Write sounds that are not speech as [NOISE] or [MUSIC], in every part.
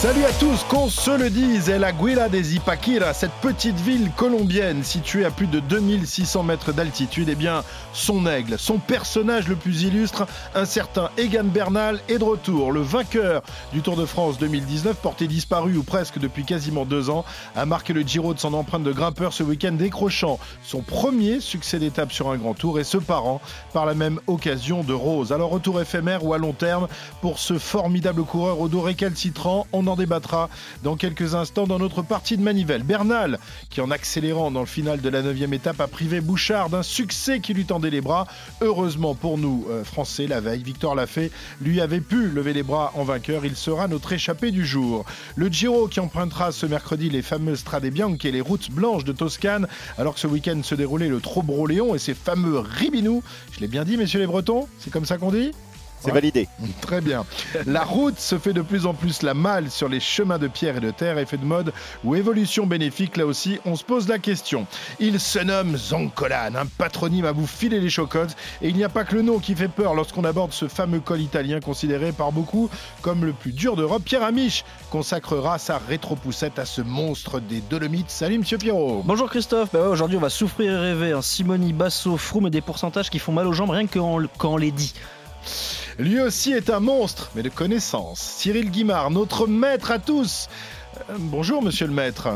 Salut à tous, qu'on se le dise, est la Guila des Ipaquira, cette petite ville colombienne située à plus de 2600 mètres d'altitude, eh bien son aigle, son personnage le plus illustre, un certain Egan Bernal est de retour. Le vainqueur du Tour de France 2019, porté disparu ou presque depuis quasiment deux ans, a marqué le Giro de son empreinte de grimpeur ce week-end, décrochant son premier succès d'étape sur un grand tour et se parant par la même occasion de Rose. Alors retour éphémère ou à long terme pour ce formidable coureur au dos récalcitrant, on en débattra dans quelques instants dans notre partie de manivelle. Bernal, qui en accélérant dans le final de la 9 étape a privé Bouchard d'un succès qui lui tendait les bras. Heureusement pour nous, euh, Français, la veille, Victor Lafay lui avait pu lever les bras en vainqueur. Il sera notre échappé du jour. Le Giro qui empruntera ce mercredi les fameuses Strade Bianche et les routes blanches de Toscane, alors que ce week-end se déroulait le Trobro-Léon et ses fameux Ribinous. Je l'ai bien dit, messieurs les Bretons? C'est comme ça qu'on dit? C'est validé. Très bien. La route se fait de plus en plus la malle sur les chemins de pierre et de terre, effet de mode ou évolution bénéfique, là aussi, on se pose la question. Il se nomme Zoncolan, un patronyme à vous filer les chocottes, et il n'y a pas que le nom qui fait peur lorsqu'on aborde ce fameux col italien considéré par beaucoup comme le plus dur d'Europe. Pierre Amiche consacrera sa rétropoussette à ce monstre des Dolomites. Salut Monsieur Pierrot. Bonjour Christophe. Bah aujourd'hui on va souffrir et rêver. Hein. Simoni, Basso, Froome et des pourcentages qui font mal aux jambes rien que quand on les dit. Lui aussi est un monstre, mais de connaissance. Cyril Guimard, notre maître à tous. Euh, bonjour, monsieur le maître.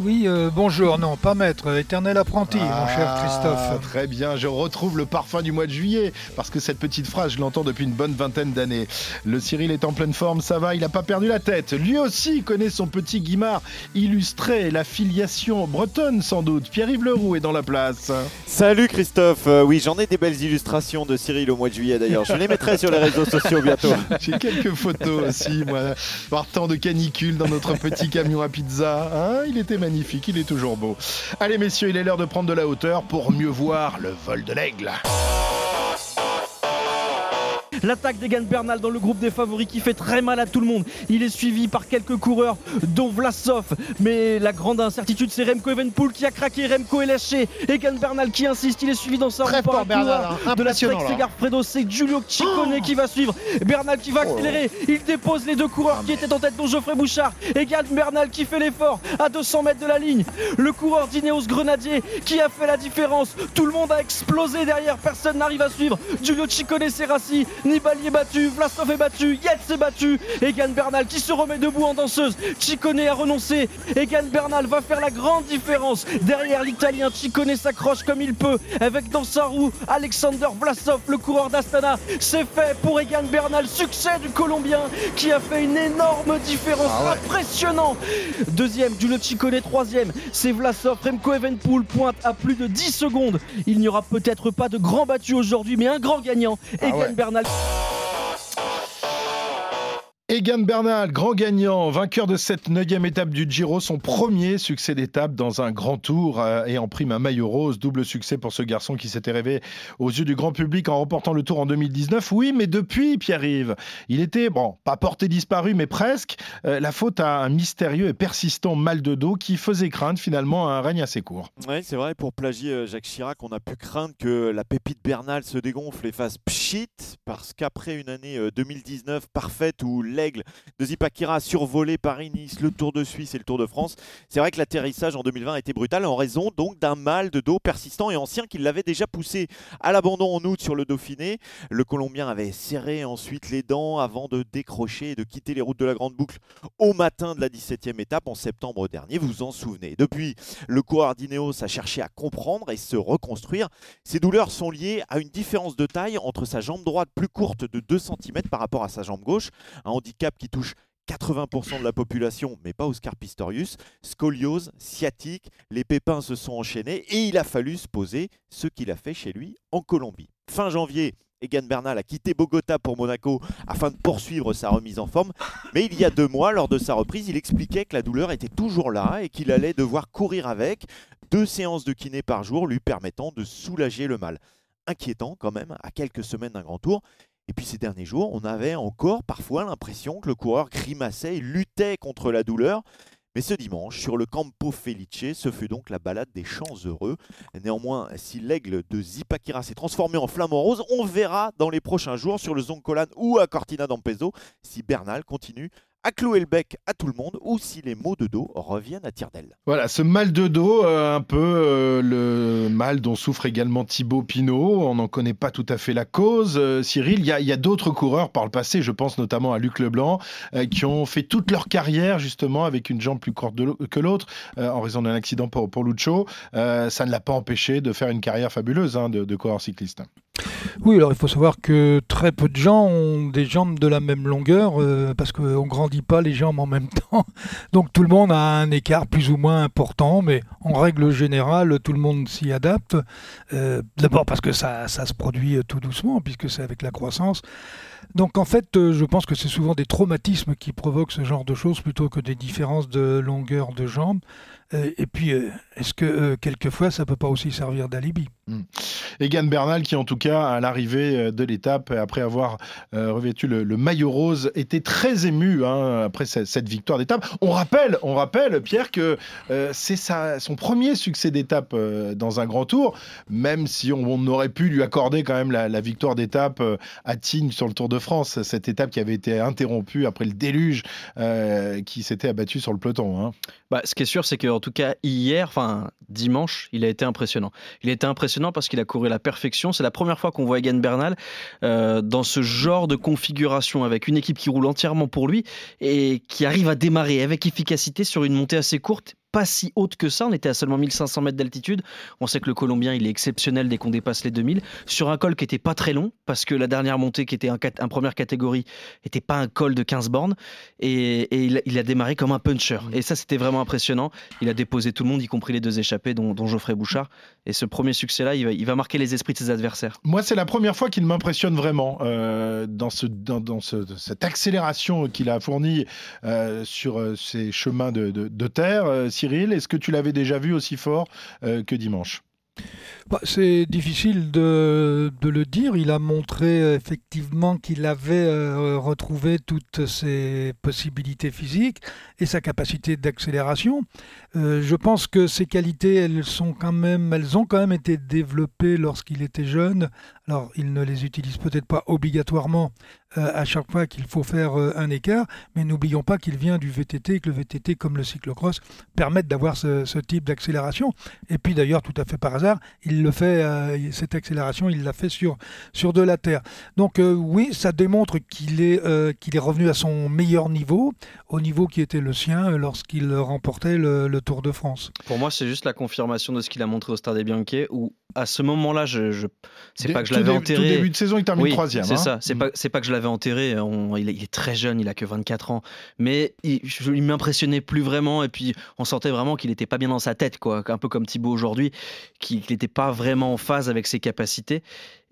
Oui, euh, bonjour, non, pas maître, éternel apprenti, mon cher ah, Christophe. Très bien, je retrouve le parfum du mois de juillet, parce que cette petite phrase, je l'entends depuis une bonne vingtaine d'années. Le Cyril est en pleine forme, ça va, il n'a pas perdu la tête. Lui aussi connaît son petit Guimard illustré, la filiation bretonne sans doute. Pierre-Yves Leroux est dans la place. Salut Christophe, euh, oui, j'en ai des belles illustrations de Cyril au mois de juillet d'ailleurs. Je les mettrai sur les réseaux sociaux bientôt. [LAUGHS] J'ai quelques photos aussi, moi, partant de canicule dans notre petit camion à pizza. Hein il était magnifique, il est toujours beau. Allez messieurs, il est l'heure de prendre de la hauteur pour mieux voir le vol de l'aigle. L'attaque d'Egan Bernal dans le groupe des favoris qui fait très mal à tout le monde. Il est suivi par quelques coureurs, dont Vlasov. Mais la grande incertitude, c'est Remco Evenpool qui a craqué. Remco est lâché. Egan Bernal qui insiste. Il est suivi dans sa fort, Bernal, hein. de la Fredo. C'est Giulio Ciccone qui va suivre. Bernal qui va oh. accélérer. Il dépose les deux coureurs ah, qui étaient en tête, dont Geoffrey Bouchard. Egan Bernal qui fait l'effort à 200 mètres de la ligne. Le coureur d'Ineos Grenadier qui a fait la différence. Tout le monde a explosé derrière. Personne n'arrive à suivre. Giulio Ciccone, Serassi. Nibali est battu, Vlasov est battu, Yates est battu, Egan Bernal qui se remet debout en danseuse, Ciccone a renoncé, Egan Bernal va faire la grande différence, derrière l'italien Ciccone s'accroche comme il peut, avec dans sa roue Alexander Vlasov, le coureur d'Astana, c'est fait pour Egan Bernal, succès du Colombien qui a fait une énorme différence, ah impressionnant. Deuxième, Giulio Ciccone, troisième, c'est Vlasov, Remco Evenpool pointe à plus de 10 secondes, il n'y aura peut-être pas de grand battu aujourd'hui, mais un grand gagnant, ah Egan Bernal. Oh. Egan Bernal, grand gagnant, vainqueur de cette neuvième étape du Giro, son premier succès d'étape dans un grand tour euh, et en prime un maillot rose. Double succès pour ce garçon qui s'était rêvé aux yeux du grand public en remportant le tour en 2019. Oui, mais depuis, Pierre-Yves, il était, bon, pas porté disparu, mais presque. Euh, la faute à un mystérieux et persistant mal de dos qui faisait craindre finalement un règne assez court. Oui, c'est vrai, pour plagier euh, Jacques Chirac, on a pu craindre que la pépite Bernal se dégonfle et fasse pchit, parce qu'après une année 2019 parfaite où de Zipakira survolé Paris-Nice, le Tour de Suisse et le Tour de France. C'est vrai que l'atterrissage en 2020 a été brutal en raison donc d'un mal de dos persistant et ancien qui l'avait déjà poussé à l'abandon en août sur le Dauphiné. Le Colombien avait serré ensuite les dents avant de décrocher et de quitter les routes de la Grande Boucle au matin de la 17e étape en septembre dernier. Vous vous en souvenez. Depuis, le coureur d'Ineos a cherché à comprendre et se reconstruire. Ces douleurs sont liées à une différence de taille entre sa jambe droite plus courte de 2 cm par rapport à sa jambe gauche, un qui touche 80% de la population, mais pas Oscar Pistorius, scoliose, sciatique, les pépins se sont enchaînés et il a fallu se poser ce qu'il a fait chez lui en Colombie. Fin janvier, Egan Bernal a quitté Bogota pour Monaco afin de poursuivre sa remise en forme. Mais il y a deux mois, lors de sa reprise, il expliquait que la douleur était toujours là et qu'il allait devoir courir avec. Deux séances de kiné par jour lui permettant de soulager le mal. Inquiétant quand même, à quelques semaines d'un grand tour. Et puis ces derniers jours, on avait encore parfois l'impression que le coureur grimaçait et luttait contre la douleur. Mais ce dimanche, sur le Campo Felice, ce fut donc la balade des champs heureux. Néanmoins, si l'aigle de Zipakira s'est transformé en flamant rose, on verra dans les prochains jours sur le Zoncolan ou à Cortina d'Ampezzo si Bernal continue à clouer le bec à tout le monde ou si les maux de dos reviennent à tire d'aile. Voilà, ce mal de dos, euh, un peu euh, le mal dont souffre également Thibaut Pinot. On n'en connaît pas tout à fait la cause. Euh, Cyril, il y a, d'autres coureurs par le passé, je pense notamment à Luc Leblanc, qui ont fait toute leur carrière justement avec une jambe plus courte que l'autre en raison d'un accident pour, pour Lucho. ça ne l'a pas empêché de faire une carrière fabuleuse hein, de, de coureur cycliste. Oui, alors il faut savoir que très peu de gens ont des jambes de la même longueur euh, parce qu'on ne grandit pas les jambes en même [LAUGHS] temps. Donc tout le monde a un écart plus ou moins important, mais en règle générale, tout le monde s'y adapte. Euh, d'abord parce que ça, se produit tout doucement, puisque c'est avec la croissance. Donc en fait, euh, je pense que c'est souvent des traumatismes qui provoquent ce genre de choses plutôt que des différences de longueur de jambes. Euh, et puis, euh, est-ce que quelquefois, ça peut pas aussi servir d'alibi? Hmm. Egan Bernal, qui en tout cas, à l'arrivée de l'étape, après avoir revêtu le, maillot rose, était très ému hein, après cette, victoire d'étape. On rappelle, on rappelle, Pierre, que c'est son premier succès d'étape dans un grand tour, même si on, aurait pu lui accorder quand même la, la victoire d'étape à Tignes sur le Tour de France, cette étape qui avait été interrompue après le déluge euh, qui s'était abattu sur le peloton. Hein. Bah, ce qui est sûr, c'est qu'en tout cas, hier, enfin dimanche, il a été impressionnant. Il a été impressionnant parce qu'il a couru la perfection. C'est la première fois qu'on voit Egan Bernal euh, dans ce genre de configuration avec une équipe qui roule entièrement pour lui et qui arrive à démarrer avec efficacité sur une montée assez courte pas si haute que ça. On était à seulement 1500 mètres d'altitude. On sait que le Colombien, il est exceptionnel dès qu'on dépasse les 2000. Sur un col qui était pas très long, parce que la dernière montée, qui était un, première catégorie, n'était pas un col de 15 bornes. Et, il, a démarré comme un puncher. Mmh. Et ça, c'était vraiment impressionnant. Il a déposé tout le monde, y compris les deux échappés, dont, Geoffrey Bouchard. Et ce premier succès-là, il va, marquer les esprits de ses adversaires. Moi, c'est la première fois qu'il m'impressionne vraiment euh, dans, ce, dans, cette accélération qu'il a fournie euh, sur euh, ces chemins de, de terre. Cyril Est-ce que tu l'avais déjà vu aussi fort euh, que dimanche? Bah, c'est difficile de, le dire. Il a montré euh, effectivement qu'il avait euh, retrouvé toutes ses possibilités physiques et sa capacité d'accélération. je pense que ces qualités, elles, sont quand même, elles ont quand même été développées lorsqu'il était jeune. Alors, il ne les utilise peut-être pas obligatoirement euh, à chaque fois qu'il faut faire euh, un écart, mais n'oublions pas qu'il vient du VTT et que le VTT, comme le cyclocross, permettent d'avoir ce, type d'accélération. Et puis d'ailleurs, tout à fait par hasard, il le fait, euh, cette accélération, il l'a fait sur, sur de la terre. Donc oui, ça démontre qu'il est, qu'il est revenu à son meilleur niveau, au niveau qui était le sien lorsqu'il remportait le, Tour de France. Pour moi, c'est juste la confirmation de ce qu'il a montré au Stade des Bianchi, où à ce moment-là, je, je c'est pas que je l'avais enterré. Tout début de saison, il termine troisième. C'est hein. ça. C'est mm. pas, c'est pas que je l'avais enterré. il, est, très jeune, il a que 24 ans, mais il, il m'impressionnait plus vraiment. Et puis, on sentait vraiment qu'il n'était pas bien dans sa tête, quoi. Un peu comme Thibaut aujourd'hui, qu'il n'était pas vraiment en phase avec ses capacités.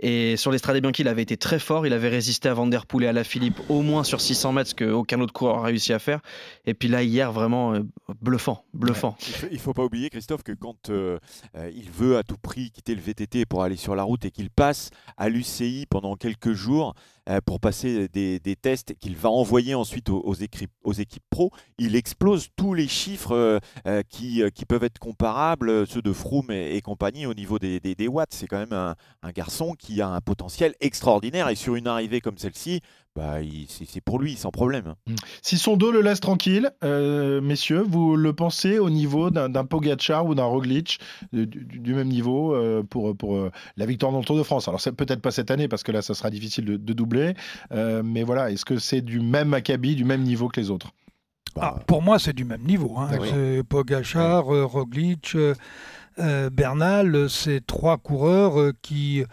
Et sur l'Estrade Bianchi, il avait été très fort. Il avait résisté à Van Der Poel et à la Philippe au moins sur 600 mètres, ce qu'aucun autre coureur a réussi à faire. Et puis là, hier, vraiment euh, bluffant, bluffant. Il ne faut, pas oublier, Christophe, que quand euh, euh, il veut à tout prix quitter le VTT pour aller sur la route et qu'il passe à l'UCI pendant quelques jours, pour passer des, tests qu'il va envoyer ensuite aux, équipes, aux, pro, il explose tous les chiffres euh, euh, qui, qui, peuvent être comparables, ceux de Froome et, compagnie au niveau des, des, watts. C'est quand même un, garçon qui a un potentiel extraordinaire et sur une arrivée comme celle-ci, bah, c'est pour lui, sans problème. Mm. Si son dos le laisse tranquille, messieurs, vous le pensez au niveau d'un Pogacar ou d'un Roglic du, même niveau pour, pour la victoire dans le Tour de France? Alors peut-être pas cette année parce que là, ça sera difficile de, de doubler euh, mais voilà, est-ce que c'est du même acabit, du même niveau que les autres? Ah, Pour moi, c'est du même niveau. Hein. Pogachar, euh, Roglic, euh, Bernal, c'est trois coureurs qui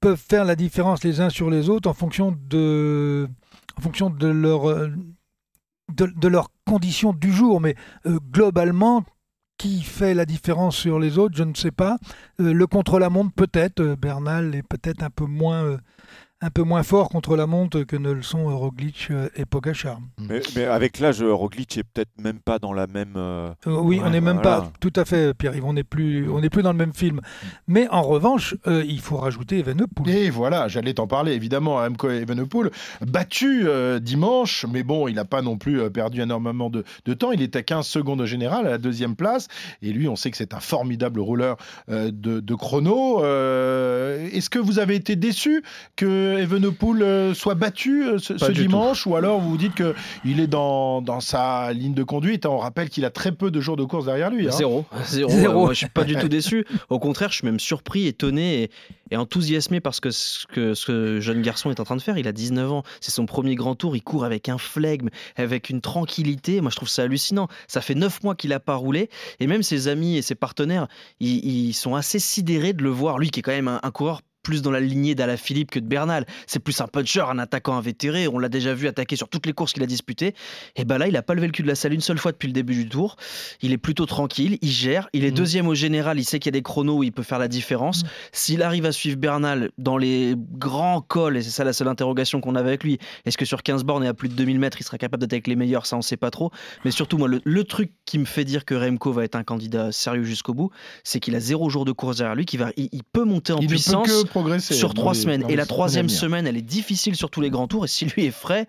peuvent faire la différence les uns sur les autres en fonction de, en fonction de leur de, leurs du jour, mais globalement, qui fait la différence sur les autres, je ne sais pas. le contre-la-montre, peut-être. Bernal est peut-être un peu moins un peu moins fort contre la montre que ne le sont Roglic euh, et Pogachar. Mais, mais avec l'âge, Roglic est peut-être même pas dans la même. euh, Euh, oui, on n'est même voilà. pas tout à fait, Pierre-Yves, on n'est plus, on n'est plus dans le même film. Mais en revanche, euh, il faut rajouter Evenepoel. Et voilà, j'allais t'en parler évidemment, Remco Evenepoel, battu euh, dimanche, mais bon, il n'a pas non plus euh, perdu énormément de, de temps. Il est à 15 secondes au général, à la deuxième place. Et lui, on sait que c'est un formidable rouleur euh, de, de chrono. Euh, Est-ce que vous avez été déçu que Evenepoel euh, soit battu euh, ce, dimanche Ou alors vous vous dites qu'il est dans, dans sa ligne de conduite On rappelle qu'il a très peu de jours de course derrière lui. hein. Zéro. [LAUGHS] Zéro. Zéro. Moi, je suis pas du tout déçu. Au contraire, je suis même surpris, étonné et, et enthousiasmé parce que ce que ce jeune garçon est en train de faire, il a 19 ans. C'est son premier grand tour. Il court avec un flegme, avec une tranquillité. Moi, je trouve ça hallucinant. Ça fait 9 mois qu'il a pas roulé. Et même ses amis et ses partenaires, ils, ils sont assez sidérés de le voir. Lui, qui est quand même un, un coureur plus dans la lignée d'Alaphilippe que de Bernal. C'est plus un puncher, un attaquant invétéré. On l'a déjà vu attaquer sur toutes les courses qu'il a disputées. Et ben là, il a pas levé le cul de la selle une seule fois depuis le début du tour. Il est plutôt tranquille, il gère. Il est Mhm. deuxième au général. Il sait qu'il y a des chronos où il peut faire la différence. Mhm. S'il arrive à suivre Bernal dans les grands cols, et c'est ça la seule interrogation qu'on a avec lui, est-ce que sur 15 bornes et à plus de 2000 mètres, il sera capable d'être avec les meilleurs? Ça, on sait pas trop. Mais surtout, moi, le, le truc qui me fait dire que Remco va être un candidat sérieux jusqu'au bout, c'est qu'il a zéro jour de course derrière lui, qu'il va, il, il peut monter en il puissance ne peut que progresser. sur trois les- semaines. Et la troisième semaine, elle est difficile sur tous les grands tours. Et si lui est frais,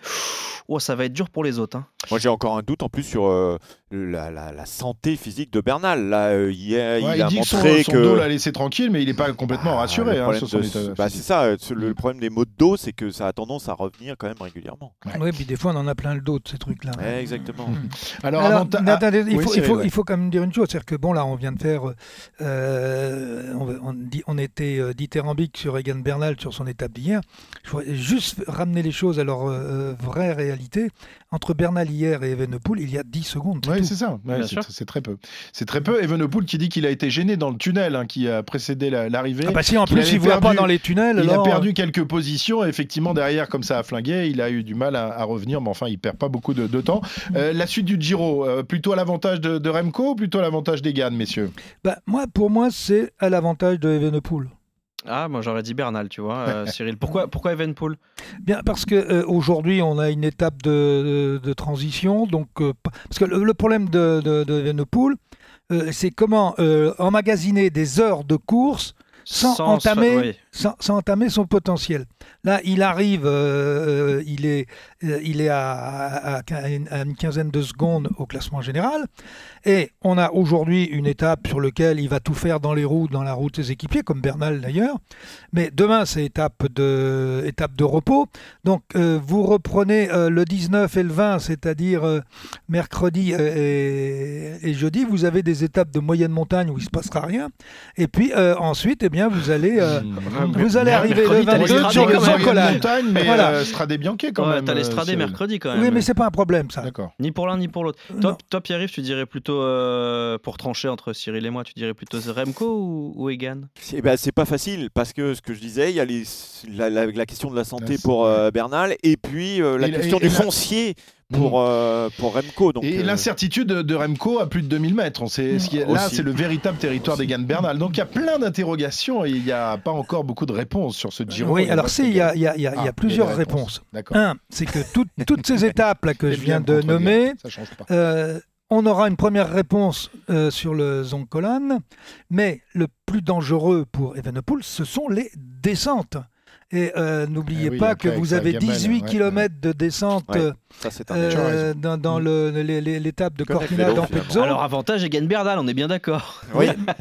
oh, ça va être dur pour les autres. hein. Moi, j'ai encore un doute en plus sur euh, la, la- la santé physique de Bernal. Là, euh, hier, Ouais, il, a dit que son, montré que. dos l'a laissé tranquille, mais il n'est pas complètement Ah, rassuré hein, problème sur son de état ce- bah, c'est ça. euh, Le, le problème des maux de dos, c'est que ça a tendance à revenir quand même régulièrement. Oui, puis des fois, on en a plein le dos de ces trucs-là. Ouais, exactement. Alors, ah, il, oui, faut, il, faut, ouais. il faut quand même dire une chose, c'est-à-dire que bon là on vient de faire, euh, on, on dit, on était euh, dithyrambique sur Egan Bernal sur son étape d'hier. Je voudrais juste ramener les choses à leur euh, vraie réalité. Entre Bernal hier et Evenepoel, il y a 10 secondes. c'est Oui, c'est ça. Ouais, c'est- très peu. C'est très peu. Evenepoel qui dit qu'il a été gêné dans le tunnel hein, qui a précédé la- l'arrivée. Ah bah si en qu'il plus il ne voit pas dans les tunnels, il a perdu quelques positions. et Effectivement, derrière, comme ça a flingué, il a eu du mal à, à revenir. Mais enfin, il perd pas beaucoup de, de temps. Euh, la suite du Giro, euh, plutôt à l'avantage de, de Remco ou plutôt à l'avantage d'Egan, messieurs? Bah, moi, pour moi c'est à l'avantage de Evenepoel. Ah, moi j'aurais dit Bernal, tu vois, euh, [LAUGHS] Cyril. Pourquoi, pourquoi Evenpool Bien, parce que euh, aujourd'hui, on a une étape de, de- de transition. Donc, euh, parce que le, le problème de, de, de c'est comment emmagasiner des heures de course sans, entamer, oui. sans, sans entamer son potentiel. Là, il arrive, il est, il est à une quinzaine de secondes au classement général. Et on a aujourd'hui une étape sur laquelle il va tout faire dans les roues, dans la route des équipiers, comme Bernal d'ailleurs. Mais demain, c'est étape de, étape de repos. Donc, euh, vous reprenez euh, le 19 et le 20, c'est-à-dire euh, mercredi et, et jeudi, vous avez des étapes de moyenne montagne où il ne se passera rien. Et puis euh, ensuite, eh bien, vous allez, euh, vous allez arriver le mercredi, t'as 22 l'Estrade sur le montagne, mais Voilà. euh, Stradé Bianchi quand Ouais, même. T'as l'Estradé Cyril. mercredi quand même. Oui, mais c'est pas un problème, ça. D'accord. Ni pour l'un ni pour l'autre. Toi, toi Pierre-Yves, tu dirais plutôt, euh, pour trancher entre Cyril et moi, tu dirais plutôt Remco ou, ou Egan? Eh ben, c'est pas facile parce que ce que je disais, il y a les- la, la- la question de la santé pour euh, Bernal et puis euh, la Et question et du la- foncier pour, euh, pour Remco. Donc, et euh, l'incertitude de, Remco à plus de 2000 mètres. On sait, ce qui est, là, c'est le véritable territoire d'Egan Bernal. Donc il y a plein d'interrogations et il n'y a pas encore beaucoup de réponses sur ce Giro. Oui, alors il y a, Egan. il y a- il y a- il y a plusieurs réponses. réponses. D'accord. Un, c'est que toutes- toutes ces [LAUGHS] étapes là que je Faites viens de nommer, Ça change pas. Euh, on aura une première réponse euh, sur le Zoncolan, mais le plus dangereux pour Evenepoel, ce sont les descentes. Et euh, n'oubliez Ah oui, pas que vous avez gamelle, 18 ouais, km de descente Ouais, euh, dans, l'étape de Cortina d'Ampezzo. Alors, avantage Egan Bernal, on est bien d'accord. Oui, [LAUGHS]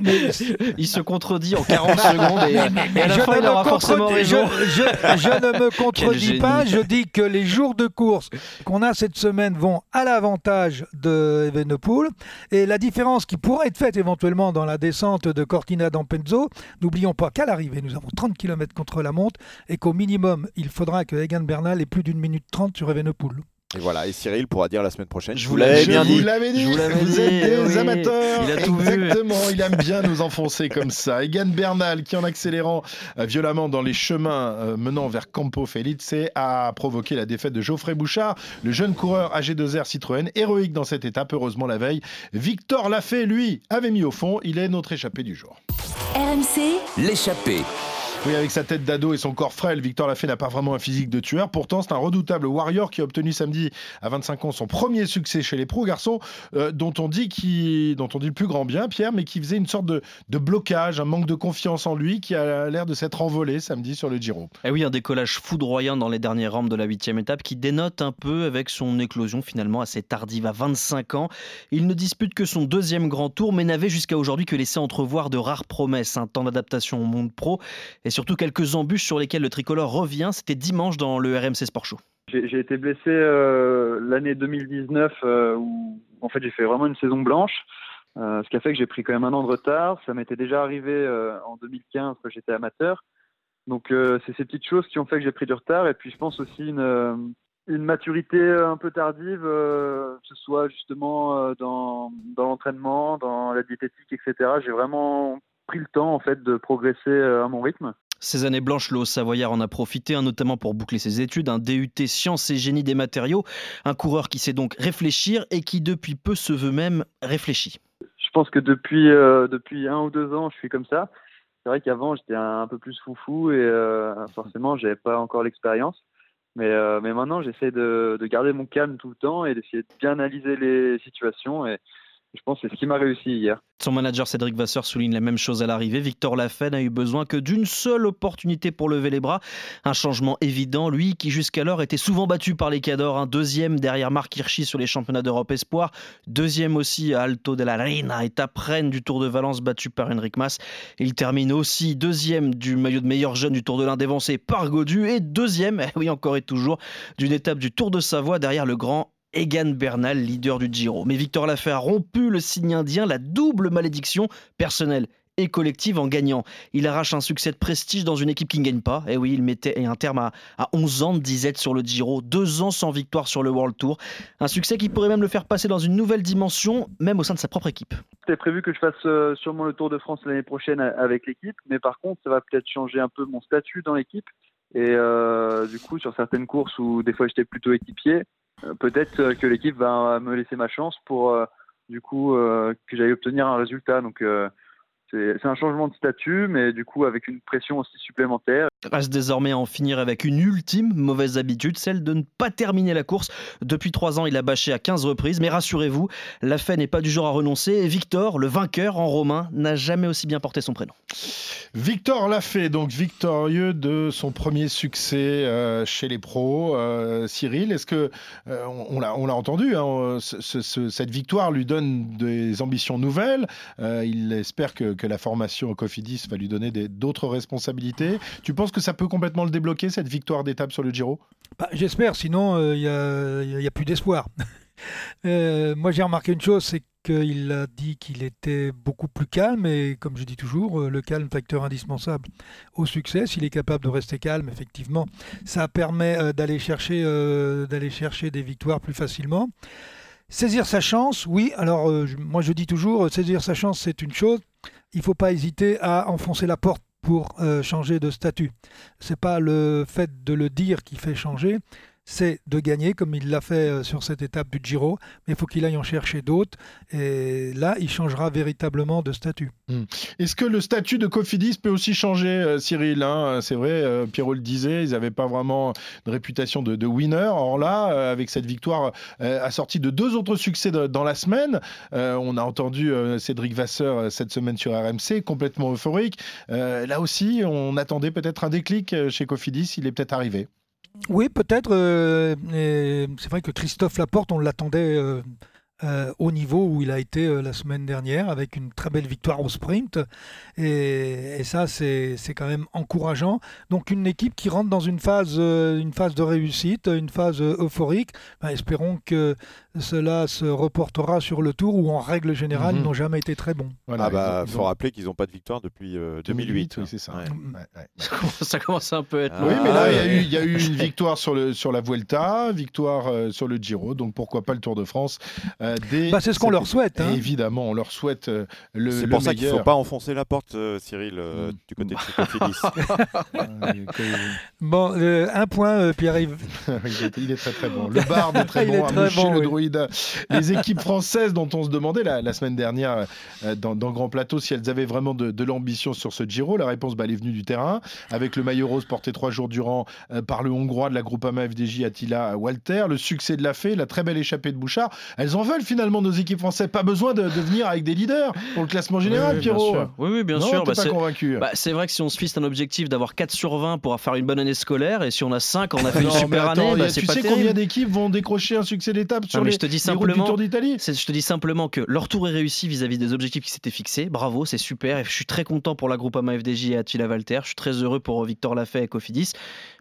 Mais- Il se contredit en 40 [LAUGHS] secondes et, et à la je, fin, ne il aura me forcément contredis- je, raison. je- je ne me [LAUGHS] contredis génie. pas, je dis que les jours de course qu'on a cette semaine vont à l'avantage de Evenepoel et la différence qui pourra être faite éventuellement dans la descente de Cortina d'Ampezzo, n'oublions pas qu'à l'arrivée nous avons 30 km contre la montre et qu'au minimum il faudra que Egan Bernal ait plus d'une minute 30 sur Evenepoel. Et voilà, et Cyril pourra dire la semaine prochaine. Je vous l'avais bien Je dit. vous l'avais dit, Je vous l'avais vous dit, êtes des oui. amateurs. Il a tout vu. Exactement, il aime bien nous enfoncer comme ça. Egan Bernal, qui en accélérant euh, violemment dans les chemins euh, menant vers Campo Felice, a provoqué la défaite de Geoffrey Bouchard, le jeune coureur AG2R Citroën, héroïque dans cette étape, heureusement la veille. Victor Lafay, lui, avait mis au fond. Il est notre échappé du jour. RMC, L'échappée. Oui, avec sa tête d'ado et son corps frêle, Victor Lafay n'a pas vraiment un physique de tueur. Pourtant, c'est un redoutable warrior qui a obtenu samedi à 25 ans son premier succès chez les pros garçons, euh, dont on dit qui, dont on dit le plus grand bien, Pierre, mais qui faisait une sorte de, blocage, un manque de confiance en lui, qui a l'air de s'être envolé samedi sur le Giro. Et Eh oui, un décollage foudroyant dans les dernières rampes de la huitième étape qui dénote un peu avec son éclosion finalement assez tardive à 25 ans. Il ne dispute que son deuxième grand tour, mais n'avait jusqu'à aujourd'hui que laissé entrevoir de rares promesses, un temps d'adaptation au monde pro surtout quelques embûches sur lesquelles le tricolore revient. C'était dimanche dans le RMC Sport Show. J'ai été blessé euh, l'année 2019 euh, où en fait j'ai fait vraiment une saison blanche, euh, ce qui a fait que j'ai pris quand même un an de retard. Ça m'était déjà arrivé en 2015 quand j'étais amateur. Donc c'est ces petites choses qui ont fait que j'ai pris du retard et puis je pense aussi une, maturité un peu tardive, que ce soit justement dans, dans l'entraînement, dans la diététique, etc. J'ai vraiment pris le temps en fait de progresser euh, à mon rythme. Ces années blanches, le Haut-Savoyard en a profité, hein, notamment pour boucler ses études, un DUT sciences et génie des matériaux, un coureur qui sait donc réfléchir et qui depuis peu se veut même réfléchi. Je pense que depuis, euh, depuis un ou deux ans, je suis comme ça. C'est vrai qu'avant, j'étais un, un peu plus foufou et euh, forcément, j'avais pas encore l'expérience. Mais, euh, mais maintenant, j'essaie de, de garder mon calme tout le temps et d'essayer de bien analyser les situations. Et je pense que c'est ce qui m'a réussi hier. Son manager Cédric Vasseur souligne la même chose à l'arrivée. Victor Lafay n'a eu besoin que d'une seule opportunité pour lever les bras. Un changement évident, lui qui jusqu'alors était souvent battu par les cadors. Un deuxième derrière Marc Hirschi sur les championnats d'Europe Espoir. Deuxième aussi à Alto de la Reina, étape reine du Tour de Valence battu par Henrik Mas. Il termine aussi deuxième du maillot de meilleur jeune du Tour de l'Inde par Godu. Et deuxième, [LAUGHS] eh oui encore et toujours, d'une étape du Tour de Savoie derrière le grand Egan Bernal, leader du Giro. Mais Victor Lafay a rompu le signe indien, la double malédiction personnelle et collective en gagnant. Il arrache un succès de prestige dans une équipe qui ne gagne pas. Et oui, il mettait un terme à, à 11 ans de disette sur le Giro, deux ans sans victoire sur le World Tour. Un succès qui pourrait même le faire passer dans une nouvelle dimension, même au sein de sa propre équipe. C'était prévu que je fasse euh, sûrement le Tour de France l'année prochaine a- avec l'équipe, mais par contre, ça va peut-être changer un peu mon statut dans l'équipe. Et euh, du coup, sur certaines courses où des fois j'étais plutôt équipier, euh, peut-être euh, que l'équipe va me laisser ma chance pour euh, du coup euh, que j'aille obtenir un résultat. Donc euh, c'est un changement de statut, mais du coup avec une pression aussi supplémentaire. Reste désormais à en finir avec une ultime mauvaise habitude, celle de ne pas terminer la course. Depuis trois ans, il a bâché à 15 reprises, mais rassurez-vous, la fait n'est pas du genre à renoncer. Et Victor, le vainqueur en romain, n'a jamais aussi bien porté son prénom. Victor Lafay, donc victorieux de son premier succès euh, chez les pros. Euh, Cyril, est-ce que euh, on, l'a l'a entendu, hein, ce- ce- ce- cette victoire lui donne des ambitions nouvelles. Il espère que, la formation au Cofidis va lui donner d'autres responsabilités. Tu penses que ça peut complètement le débloquer cette victoire d'étape sur le Giro? Bah, J'espère, sinon il n'y a plus d'espoir. [LAUGHS] Euh, moi j'ai remarqué une chose, c'est qu'il a dit qu'il était beaucoup plus calme et comme je dis toujours, euh, le calme facteur indispensable au succès. S'il est capable de rester calme, effectivement, ça permet euh, d'aller chercher, des victoires plus facilement. Saisir sa chance, oui. Alors moi je dis toujours, saisir sa chance c'est une chose. Il ne faut pas hésiter à enfoncer la porte pour changer de statut. C'est pas le fait de le dire qui fait changer, c'est de gagner comme il l'a fait euh, sur cette étape du Giro, mais il faut qu'il aille en chercher d'autres et là il changera véritablement de statut. Est-ce que le statut de Cofidis peut aussi changer, euh, Cyril hein? C'est vrai, euh, Pierrot le disait, ils n'avaient pas vraiment de réputation de, winner. Or là, euh, avec cette victoire euh, assortie de deux autres succès dans la semaine, euh, on a entendu euh, Cédric Vasseur euh, cette semaine sur RMC, complètement euphorique. Euh, là aussi, on attendait peut-être un déclic euh, chez Cofidis, il est peut-être arrivé. Oui, peut-être. euh, c'est vrai que Christophe Laporte, on l'attendait euh, euh, au niveau où il a été la semaine dernière, avec une très belle victoire au sprint. Et, ça, c'est quand même encourageant. Donc une équipe qui rentre dans une phase, une phase de réussite, une phase euphorique. Ben, espérons que cela se reportera sur le tour où, en règle générale, Mhm. ils n'ont jamais été très bons. Voilà, ah bah, ont- faut rappeler qu'ils n'ont pas de victoire depuis euh, 2008. oui, c'est ça. Ouais. Ouais, ouais. [LAUGHS] Ça commence un peu à être. Ah, Oui, mais là, il y a ouais. eu- il y, a eu une [LAUGHS] victoire sur, le, sur la Vuelta, victoire euh, sur le Giro, donc pourquoi pas le Tour de France euh, Bah, c'est ce qu'on leur souhaite, hein. Évidemment, on leur souhaite euh, le, C'est pour ça qu'il ne faut pas enfoncer la porte, euh, Cyril, euh, Mm. du côté de Cofidis. Euh, que- Bon, euh, un point, euh, Pierre-Yves. [LAUGHS] il, est, il est très très bon. Le barde est très Il bon, est très bon, le oui. Les [LAUGHS] équipes françaises dont on se demandait la, la semaine dernière euh, dans, dans Grand Plateau si elles avaient vraiment de, de l'ambition sur ce Giro, la réponse bah, elle est venue du terrain, avec le maillot rose porté trois jours durant euh, par le Hongrois de la Groupama FDJ Attila Walter, le succès de la fée, la très belle échappée de Bouchard. Elles en veulent finalement nos équipes françaises. Pas besoin de, de venir avec des leaders pour le classement général, Oui, bien Pierrot. sûr. Oui, oui, bien non, sûr. Bah, pas c'est- convaincu. Bah, c'est vrai que si on se fixe un objectif d'avoir 4 sur 20 pour faire une bonne année scolaire, et si on a 5, on a fait [LAUGHS] une Non, mais super attends, année, bah, tu sais terrible. combien d'équipes vont décrocher un succès d'étape sur Non, mais je te dis du simplement- Tour d'Italie C'est- Je te dis simplement que leur tour est réussi vis-à-vis des objectifs qui s'étaient fixés. Bravo, c'est super. Et je suis très content pour la Groupama FDJ et Attila Valter. Je suis très heureux pour Victor Lafay et Cofidis.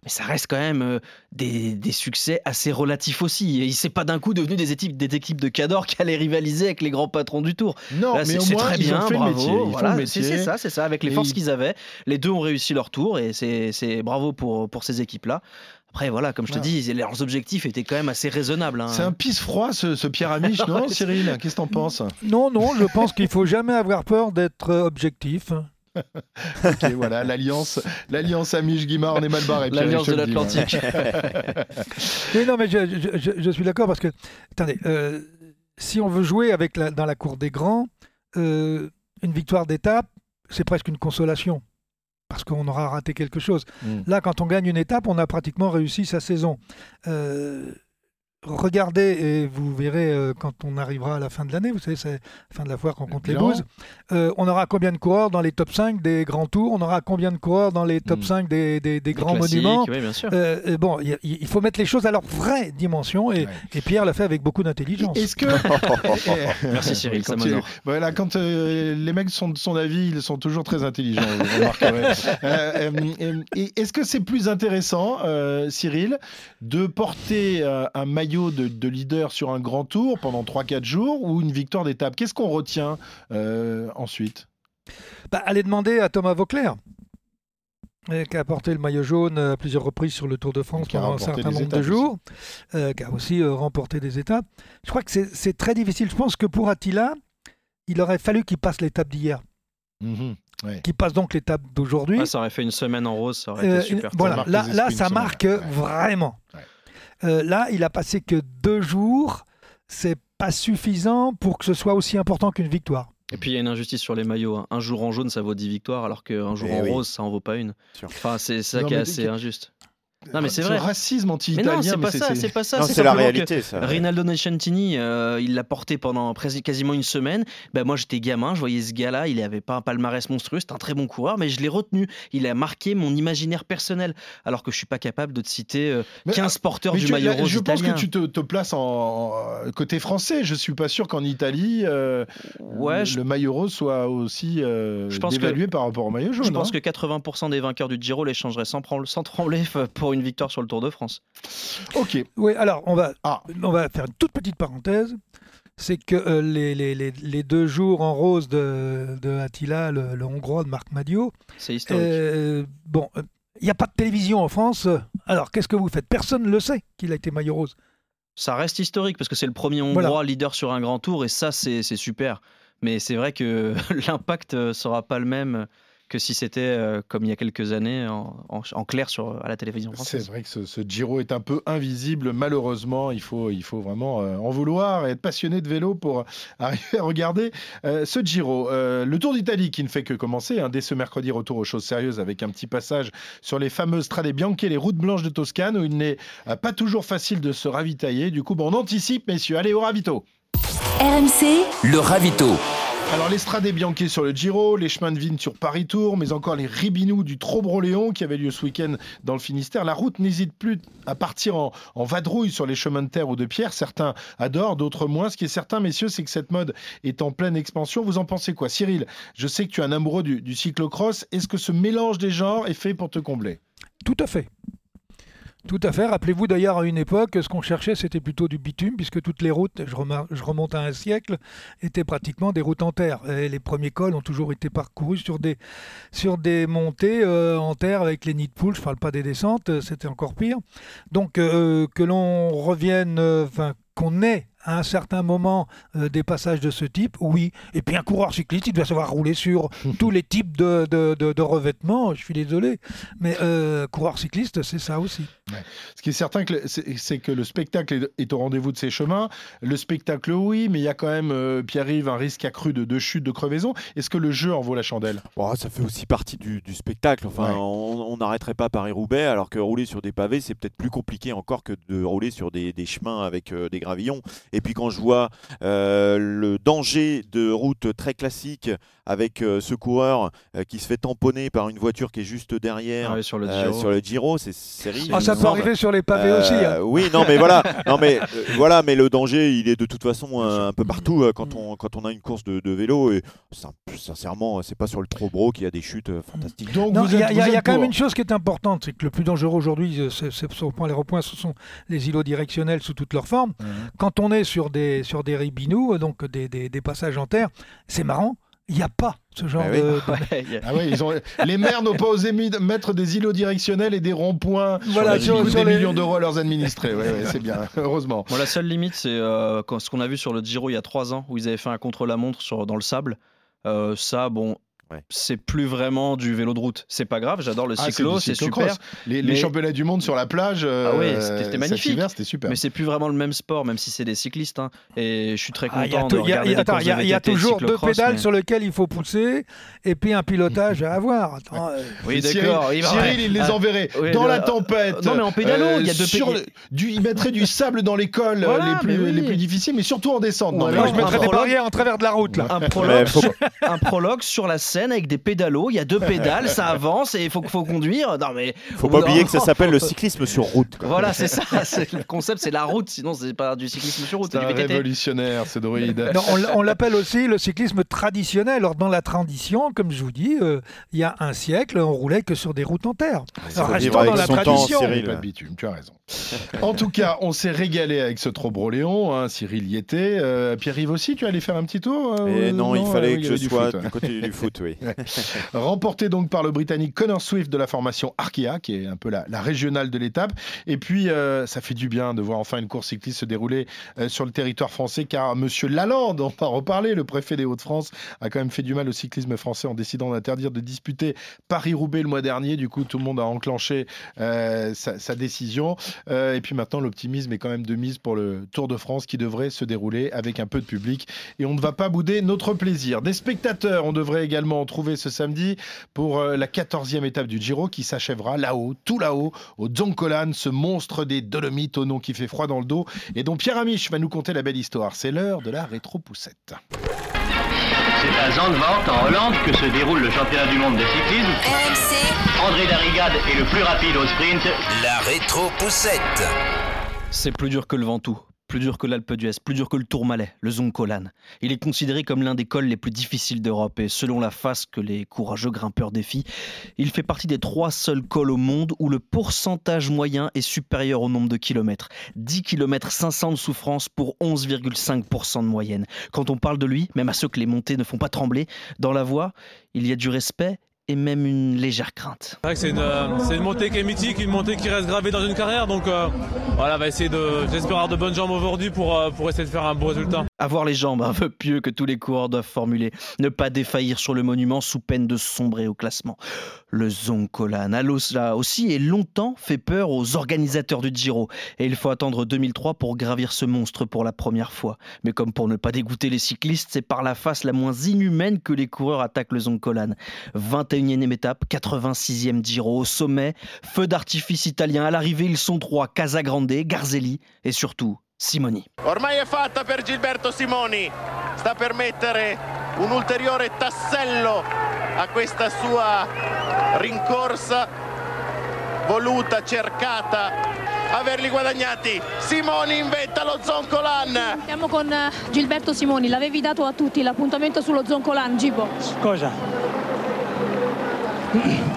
Mais ça reste quand même euh, des, des succès assez relatifs aussi. Et c'est pas d'un coup devenu des équipes, des équipes de cadors qui allaient rivaliser avec les grands patrons du tour. Non, Là, mais au moins, très ils bien, ont fait bravo. le métier. Ils voilà, c'est ça, c'est ça. Avec les Et forces ils- qu'ils avaient, les deux ont réussi leur tour et c'est c'est bravo pour, pour ces équipes-là. Après, voilà, comme je te dis, leurs objectifs étaient quand même assez raisanables. hein. C'est un pisse froid ce, ce Pierre Amiche, [LAUGHS] non Cyril? Qu'est-ce que t'en penses? Non, non, je pense qu'il faut jamais avoir peur d'être euh, objectif. [LAUGHS] Ok, voilà, l'alliance, l'alliance Amiche Guimard, on est mal barré. L'alliance de l'Atlantique. [LAUGHS] Mais non, mais je, je- je- je suis d'accord parce que, attendez, euh, si on veut jouer avec la- dans la cour des grands, euh, une victoire d'étape, c'est presque une consolation. Parce qu'on aura raté quelque chose. Mm. Là, quand on gagne une étape, on a pratiquement réussi sa saison. Euh, regardez et vous verrez euh, quand on arrivera à la fin de l'année, vous savez, c'est la fin de la foire qu'on compte les bouses. Euh, on aura combien de coureurs dans les top 5 des grands tours? On aura combien de coureurs dans les top Mm. 5 des, des- grands monuments? Oui, bien sûr. euh, bon, il faut mettre les choses à leur vraie dimension et, Ouais. et Pierre l'a fait avec beaucoup d'intelligence. Est-ce que. [LAUGHS] Merci, Cyril, ça Quand m'honore. Voilà, quand euh, les mecs sont de son avis, ils sont toujours très intelligents, vous. [LAUGHS] Euh, Est-ce que c'est plus intéressant, euh, Cyril, de porter euh, un maillot de, de leader sur un grand tour pendant 3-4 jours ou une victoire d'étape? Qu'est-ce qu'on retient euh, ensuite? Bah, allez demander à Thomas Vauclair, euh, qui a porté le maillot jaune à plusieurs reprises sur le Tour de France Qui a pendant un certain nombre de jours, euh, qui a aussi euh, remporté des étapes. Je crois que c'est- très difficile. Je pense que pour Attila, il aurait fallu qu'il passe l'étape d'hier, Mhm. qu'il passe donc l'étape d'aujourd'hui. Ouais, ça aurait fait une semaine en rose, ça aurait Euh, été super. voilà, là, ça marque Ouais. vraiment. Euh, là, il a passé que deux jours. C'est pas suffisant pour que ce soit aussi important qu'une victoire. Et puis il y a une injustice sur les maillots. hein. Un jour en jaune, ça vaut 10 victoires, alors qu'un jour Eh en oui. rose, ça en vaut pas une. Enfin, c'est ça Non, qui est assez que- injuste. Non, mais c'est Ce vrai. racisme Mais anti-italien. non, c'est pas ça, c'est pas ça. Non, c'est la réalité, ça. Rinaldo Nescentini, euh, il l'a porté pendant presque quasiment une semaine. Ben, moi, j'étais gamin, je voyais ce gars-là, il avait pas un palmarès monstrueux, c'était un très bon coureur, mais je l'ai retenu. Il a marqué mon imaginaire personnel, alors que je suis pas capable de te citer euh, Mais, 15 porteurs Mais du tu- maillot rose je pense italien. que tu te, te places en, en- côté français. Je suis pas sûr qu'en Italie, euh, Ouais, je, le maillot rose soit aussi euh, Je pense que- dévalué par rapport au maillot jaune. je pense hein. que 80% des vainqueurs du Giro l'échangeraient sans, prendre- sans trembler pour une victoire sur le Tour de France. Ok. Oui, alors on va, Ah. on va faire une toute petite parenthèse. C'est que euh, les, les- les- les deux jours en rose de, de Attila, le, le Hongrois de Marc Madio, C'est historique. euh, bon, euh, il n'y a pas de télévision en France. Alors qu'est-ce que vous faites? Personne ne le sait qu'il a été maillot rose. Ça reste historique parce que c'est le premier Hongrois Voilà. leader sur un grand tour et ça, c'est c'est super. Mais c'est vrai que [LAUGHS] l'impact ne sera pas le même que si c'était euh, comme il y a quelques années en, en- en clair sur, à la télévision C'est française. vrai que ce, ce Giro est un peu invisible. Malheureusement, il faut, il faut vraiment euh, en vouloir et être passionné de vélo pour [LAUGHS] arriver à regarder euh, ce Giro. Euh, le Tour d'Italie qui ne fait que commencer. hein, dès ce mercredi, retour aux choses sérieuses avec un petit passage sur les fameuses Strade Bianche, les routes blanches de Toscane, où il n'est euh, pas toujours facile de se ravitailler. Du coup, bon, on anticipe, messieurs. Allez, au ravito RMC, Le ravito. Alors les Strade Bianche sur le Giro, les chemins de vigne sur Paris-Tour, mais encore les Ribinous du Trobro-Léon qui avait lieu ce week-end dans le Finistère. La route n'hésite plus à partir en, en vadrouille sur les chemins de terre ou de pierre. Certains adorent, d'autres moins. Ce qui est certain, messieurs, c'est que cette mode est en pleine expansion. Vous en pensez quoi? Cyril, je sais que tu es un amoureux du, du cyclocross. Est-ce que ce mélange des genres est fait pour te combler? Tout à fait. Tout à fait. Rappelez-vous d'ailleurs à une époque, ce qu'on cherchait, c'était plutôt du bitume, puisque toutes les routes, je, remonte à un siècle, étaient pratiquement des routes en terre. Les premiers cols ont toujours été parcourus sur des, sur des montées euh, en terre avec les nids de poules. Je ne parle pas des descentes, euh, c'était encore pire. Donc euh, que l'on revienne, enfin qu'on ait à un certain moment euh, des passages de ce type, oui. Et puis un coureur cycliste, il doit savoir rouler sur [LAUGHS] tous les types de, de, de- de revêtements. Je suis désolé, mais euh, coureur cycliste, c'est ça aussi. Ce qui est certain, que le- c'est que le spectacle est- au rendez-vous de ses chemins. Le spectacle, oui, mais il y a quand même, euh, Pierre-Yves, un risque accru de, de chute, de crevaison. Est-ce que le jeu en vaut la chandelle? Bon, ça fait aussi partie du, du spectacle. Enfin, Ouais. on on n'arrêterait pas Paris-Roubaix, alors que rouler sur des pavés, c'est peut-être plus compliqué encore que de rouler sur des, des chemins avec euh, des gravillons. Et puis quand je vois euh, le danger de route très classique avec euh, ce coureur euh, qui se fait tamponner par une voiture qui est juste derrière Ah sur le Giro. sur le Giro, c'est série. Ah, ça peut arriver sur les pavés aussi. hein. Oui, non, mais voilà, [LAUGHS] non, mais euh, voilà, mais le danger, il est de toute façon un peu partout euh, quand on quand on a une course de, de vélo. Et sin- sincèrement, c'est pas sur le Trobro qu'il y a des chutes euh, fantastiques. Donc il y a, y y quand même une chose qui est importante, c'est que le plus dangereux aujourd'hui, c'est les repoints, ce sont les îlots directionnels sous toutes leurs formes. Mhm. Quand on est sur des sur des ribinous, euh, donc des, des- des passages en terre, c'est marrant. Il n'y a pas ce genre [LAUGHS] Ah oui. de, Ouais, Ah ils ont... Les maires n'ont pas osé mettre des îlots directionnels et des ronds-points Voilà, sur- coûtent sur des les- millions d'euros à leurs administrés. Ouais, ouais, c'est bien, [LAUGHS] heureusement. Bon, la seule limite, c'est euh, quand- ce qu'on a vu sur le Giro il y a trois ans, où ils avaient fait un contre-la-montre sur- dans le sable. Euh, ça, bon, Ouais. c'est plus vraiment du vélo de route. C'est pas grave, j'adore le Ah, cyclo, c'est super. Les, les championnats du monde sur la plage, euh, Ah oui, c'était- magnifique. hiver, c'était super. Mais c'est plus vraiment le même sport, même si c'est des cyclistes. hein. Et je suis très Ah, il y a content de il y a- regarder il y attends, y a- a toujours deux pédales mais- sur lesquelles il faut pousser et puis un pilotage à avoir. Attends, euh, Oui, Cyril, d'accord. il va- Cyril, il les Ah, enverrait oui, dans le- la tempête. euh, Non, mais en pédalo, il y a deux sur pé- le- du, Il mettrait du sable dans les cols euh, Voilà, les, plus, mais oui. les plus difficiles, mais surtout en descente. Non, je un mettrais des prologue. barrières en travers de la route là. Un Mais prologue, faut- sur, un prologue sur la scène avec des pédalos, il y a deux pédales, ça avance et il faut, faut conduire. Non mais Faut au pas oublier que ça s'appelle le [LAUGHS] cyclisme sur route. quoi. Voilà, c'est ça. c'est- Le concept, c'est la route. Sinon, c'est pas du cyclisme sur route, C'est c'est révolutionnaire, ce druide. Non, on l'appelle aussi le cyclisme traditionnel. Alors dans la tradition, comme je vous dis, euh, il y a un siècle, on roulait que sur des routes en terre. Alors, vivre restons dans la son temps, tradition. Cyril. Pas de bitume, tu as raison. En tout cas, on s'est régalé avec ce Trobroléon. Hein, Cyril y était. Euh, Pierre-Yves aussi, tu allais faire un petit tour euh, Et ou- non, il fallait oui, que je sois du côté du foot, oui. [LAUGHS] Remporté donc par le Britannique Connor Swift de la formation Arkea, qui est un peu la, régionale de l'étape. Et puis, euh, ça fait du bien de voir enfin une course cycliste se dérouler euh, sur le territoire français, car Monsieur Lalande, on va reparler, le préfet des Hauts-de-France, a quand même fait du mal au cyclisme français en décidant d'interdire de disputer Paris-Roubaix le mois dernier. Du coup, tout le monde a enclenché euh, sa, décision. Et puis maintenant, l'optimisme est quand même de mise pour le Tour de France qui devrait se dérouler avec un peu de public. Et on ne va pas bouder notre plaisir. Des spectateurs, on devrait également en trouver ce samedi pour euh, la 14e étape du Giro qui s'achèvera là-haut, tout là-haut, au Zoncolan, ce monstre des Dolomites au nom qui fait froid dans le dos et dont Pierre Amiche va nous conter la belle histoire. C'est l'heure de la rétro-poussette. C'est à Zandvoort, en Hollande, que se déroule le championnat du monde de cyclisme. RMC, André Darrigade est le plus rapide au sprint. la rétro-poussette. C'est plus dur que le Ventoux, plus dur que l'Alpe d'Huez, plus dur que le Tourmalet, le Zoncolan. Il est considéré comme l'un des cols les plus difficiles d'Europe et selon la face que les courageux grimpeurs défient, il fait partie des trois seuls cols au monde où le pourcentage moyen est supérieur au nombre de kilomètres. 10 km 500 de souffrance pour 11,5% de moyenne. Quand on parle de lui, même à ceux que les montées ne font pas trembler, dans la voix, il y a du respect et même une légère crainte. C'est vrai que c'est une, euh, une montée qui est mythique, une montée qui reste gravée dans une carrière. Donc euh, voilà, va essayer de. J'espère avoir de bonnes jambes aujourd'hui pour, euh, pour essayer de faire un beau résultat. Avoir les jambes, un vœu pieux que tous les coureurs doivent formuler. Ne pas défaillir sur le monument sous peine de sombrer au classement. Le Zoncolan, Alos là aussi, et longtemps fait peur aux organisateurs du Giro. Et il faut attendre 2003 pour gravir ce monstre pour la première fois. Mais comme pour ne pas dégoûter les cyclistes, c'est par la face la moins inhumaine que les coureurs attaquent le Zoncolan. 21e étape, 86e Giro au sommet. Feu d'artifice italien à l'arrivée, ils sont trois Casagrande, Garzelli et surtout Simoni. Ormai è fatta per Gilberto Simoni, sta per mettere un ulteriore tassello a questa sua rincorsa voluta, cercata, averli guadagnati. Simoni inventa lo Zoncolan. Siamo con eh, Gilberto Simoni, l'avevi dato a tutti l'appuntamento sullo Zoncolan, Gibo. Cosa?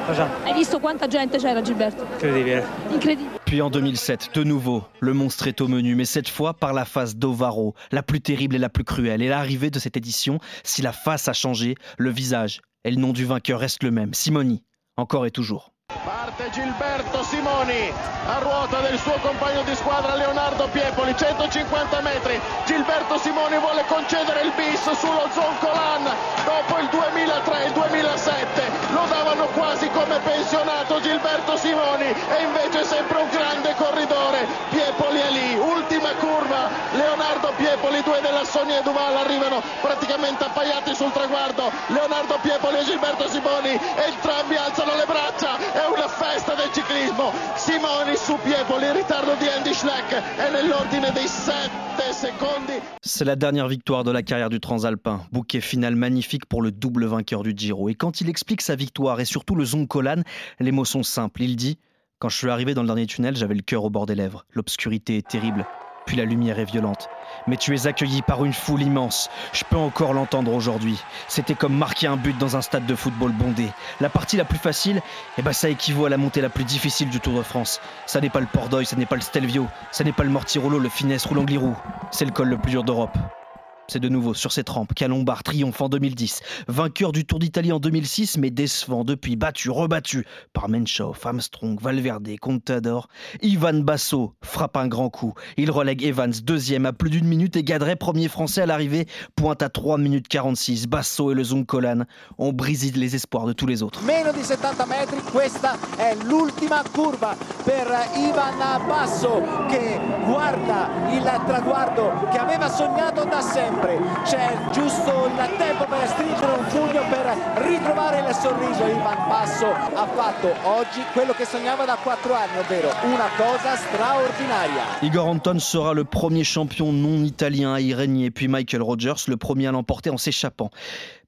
Cosa? Hai visto quanta gente c'era Gilberto? Incredibile. Incredibile. Puis en 2007, de nouveau, le monstre est au menu, mais cette fois par la face d'Ovaro, la plus terrible et la plus cruelle. Et l'arrivée de cette édition, si la face a changé, le visage et le nom du vainqueur restent le même. Simoni, encore et toujours. Parte Gilberto Simoni a ruota del suo compagno di squadra Leonardo Piepoli, 150 metri. Gilberto Simoni vuole concedere il bis sullo Zoncolan dopo il 2003 il 2007. Lo davano quasi come pensionato Gilberto Simoni e invece è sempre un grande corridore. Piepoli è lì, ultima curva. Leonardo Piepoli, due della Sonia e Duval arrivano praticamente appaiati sul traguardo. Leonardo Piepoli e Gilberto Simoni, entrambi alzano le braccia. È una festa del ciclismo. Simoni su Piepoli, il ritardo di Andy Schleck è nell'ordine dei 7 secondi. C'est la dernière victoire de la carrière du Transalpin. Bouquet final magnifique pour le double vainqueur du Giro. Et quand il explique sa victoire et surtout le Zoncolan, les mots sont simples. Il dit Quand je suis arrivé dans le dernier tunnel, j'avais le cœur au bord des lèvres. L'obscurité est terrible. Puis la lumière est violente. Mais tu es accueilli par une foule immense. Je peux encore l'entendre aujourd'hui. C'était comme marquer un but dans un stade de football bondé. La partie la plus facile, eh ben ça équivaut à la montée la plus difficile du Tour de France. Ça n'est pas le Port d'Oeil, ça n'est pas le Stelvio, ça n'est pas le Mortirolo, le Finesse ou l'Angliru. C'est le col le plus dur d'Europe. C'est de nouveau sur cette rampe qu'à Lombard triomphe en 2010. Vainqueur du Tour d'Italie en 2006, mais décevant depuis, battu, rebattu par Menchov, Armstrong, Valverde, Contador. Ivan Basso frappe un grand coup. Il relègue Evans deuxième à plus d'une minute et Gadret, premier français à l'arrivée, pointe à 3 minutes 46. Basso et le Zoncolan ont brisé les espoirs de tous les autres. Meno di 70 metri, questa è l'ultima curva per Ivan Basso che guarda il traguardo. C'è giusto il tempo per stringere un pugno per ritrovare il sorriso. Ivan Basso ha fatto oggi quello che sognava da 4 anni, ovvero una cosa straordinaria. Igor Anton sera le premier champion non italien à y régner, puis Michael Rogers, le premier à l'emporter en s'échappant.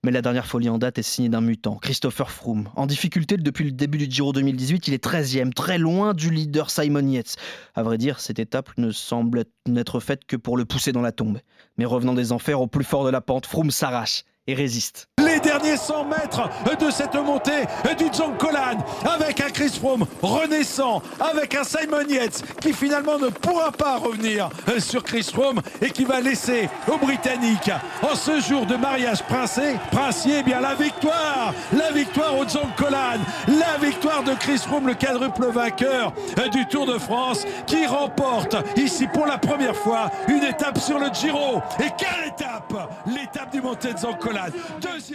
Mais la dernière folie en date est signée d'un mutant, Christopher Froome. En difficulté depuis le début du Giro 2018, il est 13e, très loin du leader Simon Yates. À vrai dire, cette étape ne semble n'être faite que pour le pousser dans la tombe. Mais revenant des enfers au plus fort de la pente, Froome s'arrache et résiste. Les derniers 100 mètres de cette montée du Zoncolan avec un Chris Froome renaissant, avec un Simon Yates qui finalement ne pourra pas revenir sur Chris Froome et qui va laisser aux Britanniques en ce jour de mariage princier, princier eh bien la victoire, la victoire au Zoncolan, la victoire de Chris Froome, le quadruple vainqueur du Tour de France qui remporte ici pour la première fois une étape sur le Giro. Et quelle étape? L'étape du Zoncolan. Deuxième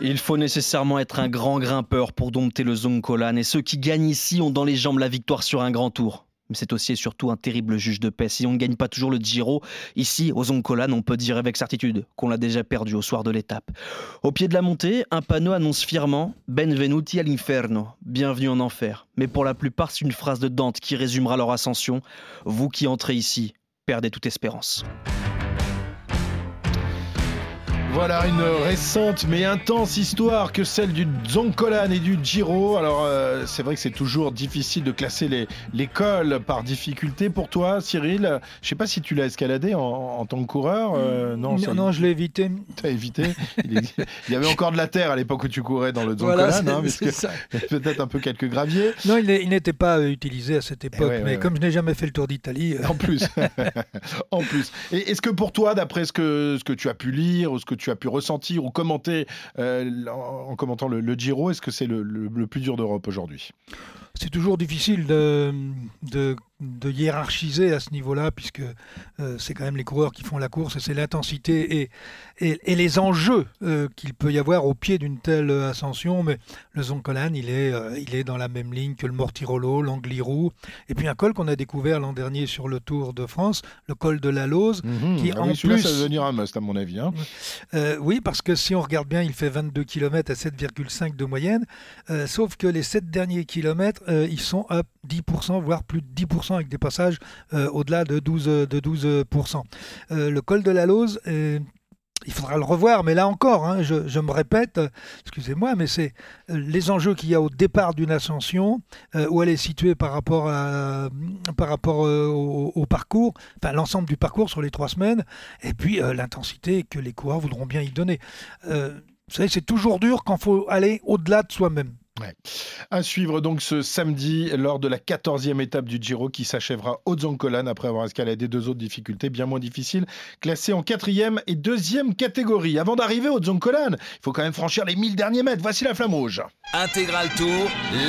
il faut nécessairement être un grand grimpeur pour dompter le Zoncolan et ceux qui gagnent ici ont dans les jambes la victoire sur un grand tour. Mais c'est aussi et surtout un terrible juge de paix. Si on ne gagne pas toujours le Giro, ici, au Zoncolan, on peut dire avec certitude qu'on l'a déjà perdu au soir de l'étape. Au pied de la montée, un panneau annonce fièrement Benvenuti all'inferno, bienvenue en enfer. Mais pour la plupart, c'est une phrase de Dante qui résumera leur ascension. Vous qui entrez ici, perdez toute espérance. Voilà une récente mais intense histoire que celle du Zoncolan et du Giro. Alors euh, c'est vrai que c'est toujours difficile de classer les, les cols par difficulté pour toi, Cyril. Je sais pas si tu l'as escaladé en, en, tant que coureur. Euh, non, non, non, je l'ai évité. Tu as évité. il, est, [LAUGHS] il, y avait encore de la terre à l'époque où tu courais dans le Zoncolan, voilà, hein, [LAUGHS] peut-être un peu quelques graviers. Non, il n'était pas euh, utilisé à cette époque, ouais, mais ouais, comme je n'ai jamais fait le Tour d'Italie. En plus, [LAUGHS] en plus. Est-ce que pour toi, d'après ce que ce que tu as pu lire ou ce que tu as pu ressentir ou commenter euh, en, en, commentant le, Giro Est-ce que c'est le, le, plus dur d'Europe aujourd'hui? C'est toujours difficile de, de, hiérarchiser à ce niveau-là, puisque euh, c'est quand même les coureurs qui font la course et c'est l'intensité et, et, et, les enjeux euh, qu'il peut y avoir au pied d'une telle ascension. Mais le Zoncolan, il est, euh, il est dans la même ligne que le Mortirolo, l'Angliru, et puis un col qu'on a découvert l'an dernier sur le Tour de France, le col de la Lose, mmh, qui ah en oui, plus... ça va devenir un must à mon avis. Hein. Euh, oui, parce que si on regarde bien, il fait 22 km à 7,5 de moyenne, euh, sauf que les 7 derniers kilomètres, euh, ils sont à 10%, voire plus de 10% avec des passages au-delà de 12%. De 12%. le col de la Lose il faudra le revoir, mais là encore, hein, je, me répète, excusez-moi, mais c'est les enjeux qu'il y a au départ d'une ascension, euh, où elle est située par rapport, euh, au, parcours, enfin l'ensemble du parcours sur les trois semaines, et puis euh, l'intensité que les coureurs voudront bien y donner. vous savez, c'est toujours dur quand il faut aller au-delà de soi-même. Ouais. À suivre donc ce samedi lors de la 14e étape du Giro qui s'achèvera au Zoncolan après avoir escaladé deux autres difficultés bien moins difficiles, classées en quatrième et deuxième catégorie. Avant d'arriver au Zoncolan, il faut quand même franchir les 1000 derniers mètres. Voici la flamme rouge. Intégral Tour,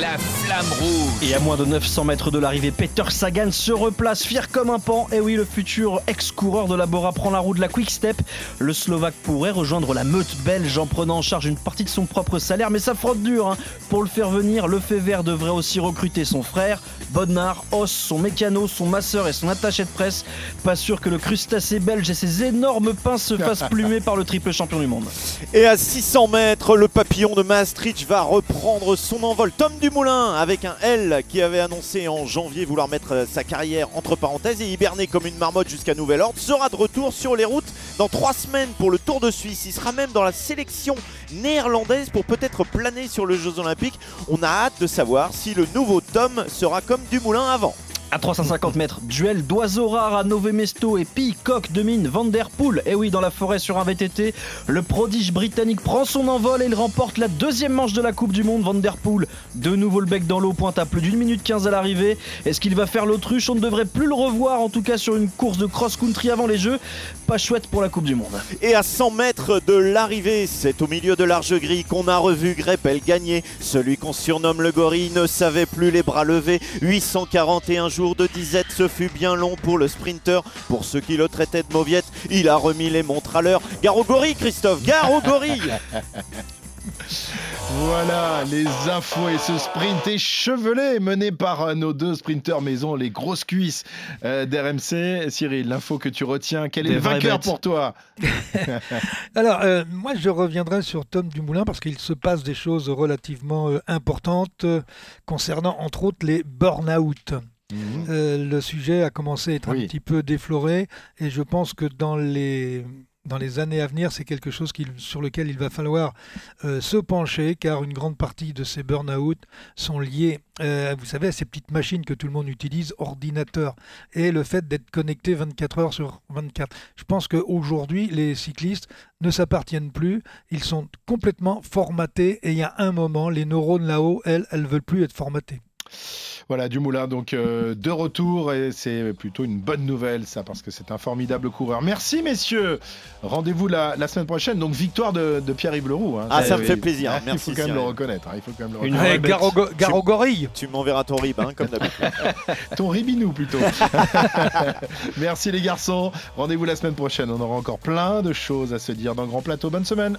la flamme rouge. Et à moins de 900 mètres de l'arrivée, Peter Sagan se replace fier comme un pan. Et oui, le futur ex-coureur de la Bora prend la roue de la Quick Step. Le Slovaque pourrait rejoindre la meute belge en prenant en charge une partie de son propre salaire, mais ça frotte dur. hein. Pour le faire venir, le fait vert devrait aussi recruter son frère, Bodnar, Os, son mécano, son masseur et son attaché de presse. Pas sûr que le crustacé belge et ses énormes pinces se fassent plumer par le triple champion du monde. Et à 600 mètres, le papillon de Maastricht va reprendre son envol. Tom Dumoulin, avec un L qui avait annoncé en janvier vouloir mettre sa carrière entre parenthèses et hiberner comme une marmotte jusqu'à nouvel ordre, sera de retour sur les routes dans trois semaines pour le Tour de Suisse. Il sera même dans la sélection néerlandaise pour peut-être planer sur les Jeux Olympiques. On a hâte de savoir si le nouveau Tom sera comme Dumoulin avant. À 350 mètres, duel d'oiseaux rares à Nové Mesto et Peacock domine Van Der Poel. Et oui, dans la forêt sur un VTT, le prodige britannique prend son envol et il remporte la deuxième manche de la Coupe du Monde. Van Der Poel, de nouveau le bec dans l'eau, pointe à plus d'une minute 15 à l'arrivée. Est-ce qu'il va faire l'autruche? On ne devrait plus le revoir, en tout cas sur une course de cross-country avant les Jeux. Pas chouette pour la Coupe du Monde. Et à 100 mètres de l'arrivée, c'est au milieu de l'arche gris qu'on a revu Greppel gagner. Celui qu'on surnomme le gorille ne savait plus les bras levés. 841 jours de disette, ce fut bien long pour le sprinter. Pour ceux qui le traitaient de mauviette, il a remis les montres à l'heure. Gare au gorille, Christophe, gare au gorille [LAUGHS] Voilà les infos et ce sprint échevelé mené par euh, nos deux sprinteurs maison, les grosses cuisses euh, d'RMC. Cyril, l'info que tu retiens, quel est Des le vainqueur bêtes. pour toi? [LAUGHS] Alors, euh, moi, je reviendrai sur Tom Dumoulin parce qu'il se passe des choses relativement euh, importantes euh, concernant, entre autres, les burn-out. Euh, le sujet a commencé à être un petit peu défloré et je pense que dans les, dans les années à venir, c'est quelque chose sur lequel il va falloir euh, se pencher car une grande partie de ces burn-out sont liés, euh, vous savez, à ces petites machines que tout le monde utilise, ordinateurs, et le fait d'être connecté 24 heures sur 24. Je pense qu'aujourd'hui, les cyclistes ne s'appartiennent plus, ils sont complètement formatés et il y a un moment, les neurones là-haut, elles, elles veulent plus être formatées. Voilà, Dumoulin donc euh, de retour et c'est plutôt une bonne nouvelle ça parce que c'est un formidable coureur. Merci messieurs. Rendez-vous la, la semaine prochaine. Donc victoire de, de Pierre-Yves Leroux. hein. Ah, ça me oui. fait plaisir. Ah, Merci, Il faut quand même Cyril. le reconnaître. hein, Il faut quand même le Une reconnaître. vraie gare au gorille Tu m'enverras ton rib, hein, comme d'habitude. [LAUGHS] Ton ribinou plutôt. [LAUGHS] Merci les garçons. Rendez-vous la semaine prochaine. On aura encore plein de choses à se dire dans le Grand Plateau. Bonne semaine.